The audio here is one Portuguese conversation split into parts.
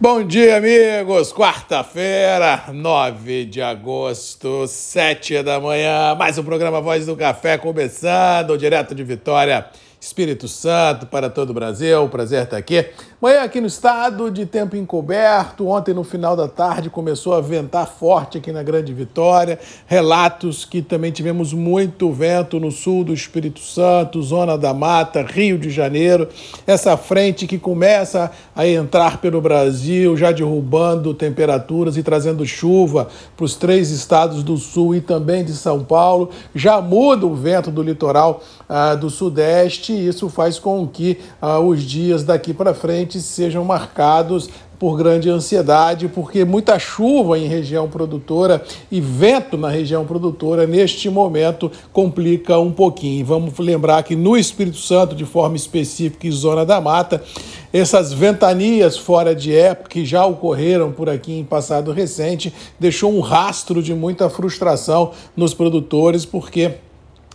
Bom dia, amigos! Quarta-feira, 9 de agosto, 7 da manhã. Mais um programa Voz do Café começando, direto de Vitória, Espírito Santo, para todo o Brasil. Prazer estar aqui. Manhã aqui no estado, de tempo encoberto. Ontem, no final da tarde, começou a ventar forte aqui na Grande Vitória. Relatos que também tivemos muito vento no sul do Espírito Santo, Zona da Mata, Rio de Janeiro. Essa frente que começa a entrar pelo Brasil, já derrubando temperaturas e trazendo chuva para os três estados do sul e também de São Paulo. Já muda o vento do litoral ah, do sudeste e isso faz com que ah, os dias daqui para frente sejam marcados por grande ansiedade, porque muita chuva em região produtora e vento na região produtora neste momento complica um pouquinho. Vamos lembrar que no Espírito Santo, de forma específica, em Zona da Mata, essas ventanias fora de época que já ocorreram por aqui em passado recente deixou um rastro de muita frustração nos produtores, porque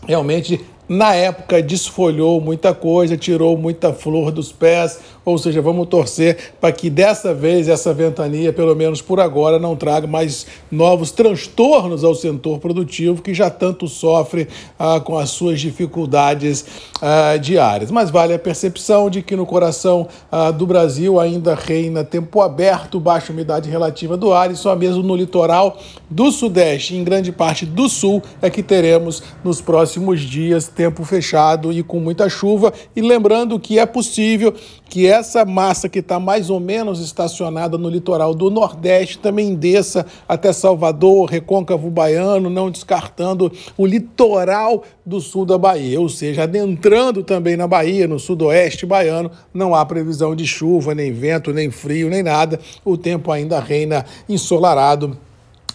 realmente na época desfolhou muita coisa, tirou muita flor dos pés, ou seja, vamos torcer para que dessa vez essa ventania, pelo menos por agora, não traga mais novos transtornos ao setor produtivo que já tanto sofre ah, com as suas dificuldades ah, diárias. Mas vale a percepção de que no coração ah, do Brasil ainda reina tempo aberto, baixa umidade relativa do ar e só mesmo no litoral do Sudeste, em grande parte do Sul, é que teremos nos próximos dias tempo fechado e com muita chuva. E lembrando que é possível que essa massa que está mais ou menos estacionada no litoral do Nordeste também desça até Salvador, Recôncavo Baiano, não descartando o litoral do sul da Bahia, ou seja, adentrando também na Bahia, no sudoeste baiano, não há previsão de chuva, nem vento, nem frio, nem nada. O tempo ainda reina ensolarado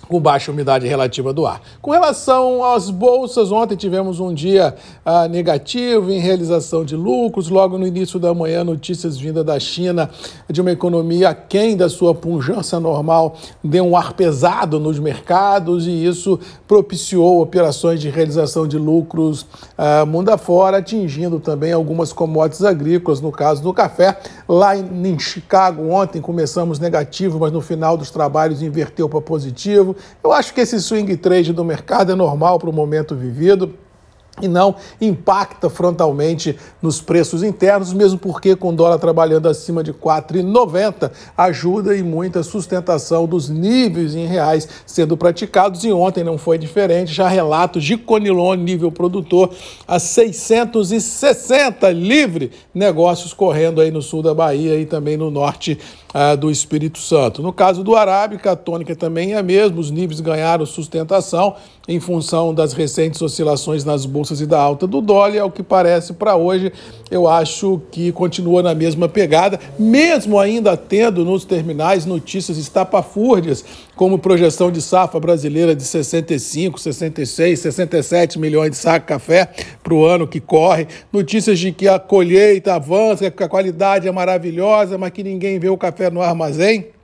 com baixa umidade relativa do ar. Com relação às bolsas, ontem tivemos um dia ah, negativo em realização de lucros. Logo no início da manhã, notícias vindas da China de uma economia aquém da sua pujança normal deu um ar pesado nos mercados e isso propiciou operações de realização de lucros ah, mundo afora, atingindo também algumas commodities agrícolas, no caso do café. Lá em, em Chicago, ontem começamos negativo, mas no final dos trabalhos inverteu para positivo. Eu acho que esse swing trade do mercado é normal para o momento vivido e não impacta frontalmente nos preços internos, mesmo porque com o dólar trabalhando acima de R$ 4,90 ajuda e muita sustentação dos níveis em reais sendo praticados e ontem não foi diferente, já relatos de Conilon nível produtor a 660 livre negócios correndo aí no sul da Bahia e também no norte ah, do Espírito Santo. No caso do Arábica, a tônica também é a mesma, os níveis ganharam sustentação em função das recentes oscilações nas bolsas e da alta do dólar, ao que parece para hoje, eu acho que continua na mesma pegada, mesmo ainda tendo nos terminais notícias estapafúrdias, como projeção de safra brasileira de 65, 66, 67 milhões de sacos de café para o ano que corre, notícias de que a colheita avança, que a qualidade é maravilhosa, mas que ninguém vê o café no armazém.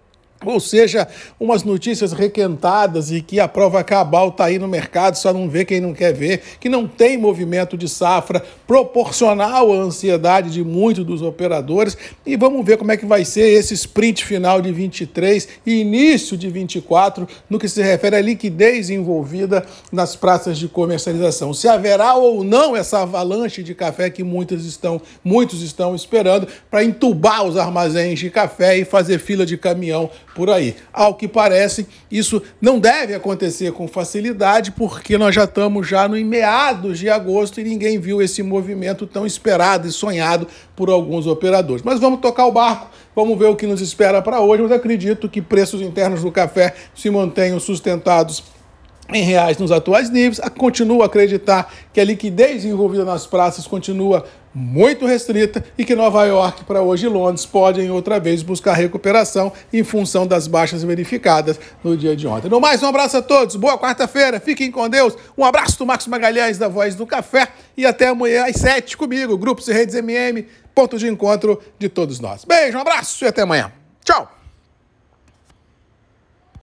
Ou seja, umas notícias requentadas e que a prova cabal está aí no mercado, só não vê quem não quer ver, que não tem movimento de safra proporcional à ansiedade de muitos dos operadores. E vamos ver como é que vai ser esse sprint final de 23 e início de 24 no que se refere à liquidez envolvida nas praças de comercialização. Se haverá ou não essa avalanche de café que muitos estão, muitos estão esperando para entubar os armazéns de café e fazer fila de caminhão por aí. Ao que parece, isso não deve acontecer com facilidade, porque nós já estamos já no meados de agosto e ninguém viu esse movimento tão esperado e sonhado por alguns operadores. Mas vamos tocar o barco, vamos ver o que nos espera para hoje, mas acredito que preços internos do café se mantenham sustentados em reais nos atuais níveis, continuo a acreditar que a liquidez envolvida nas praças continua muito restrita e que Nova York para hoje e Londres podem outra vez buscar recuperação em função das baixas verificadas no dia de ontem. No mais, um abraço a todos, boa quarta-feira, fiquem com Deus, um abraço do Marcos Magalhães da Voz do Café e até amanhã às sete comigo, Grupos e Redes MM, ponto de encontro de todos nós. Beijo, um abraço e até amanhã. Tchau!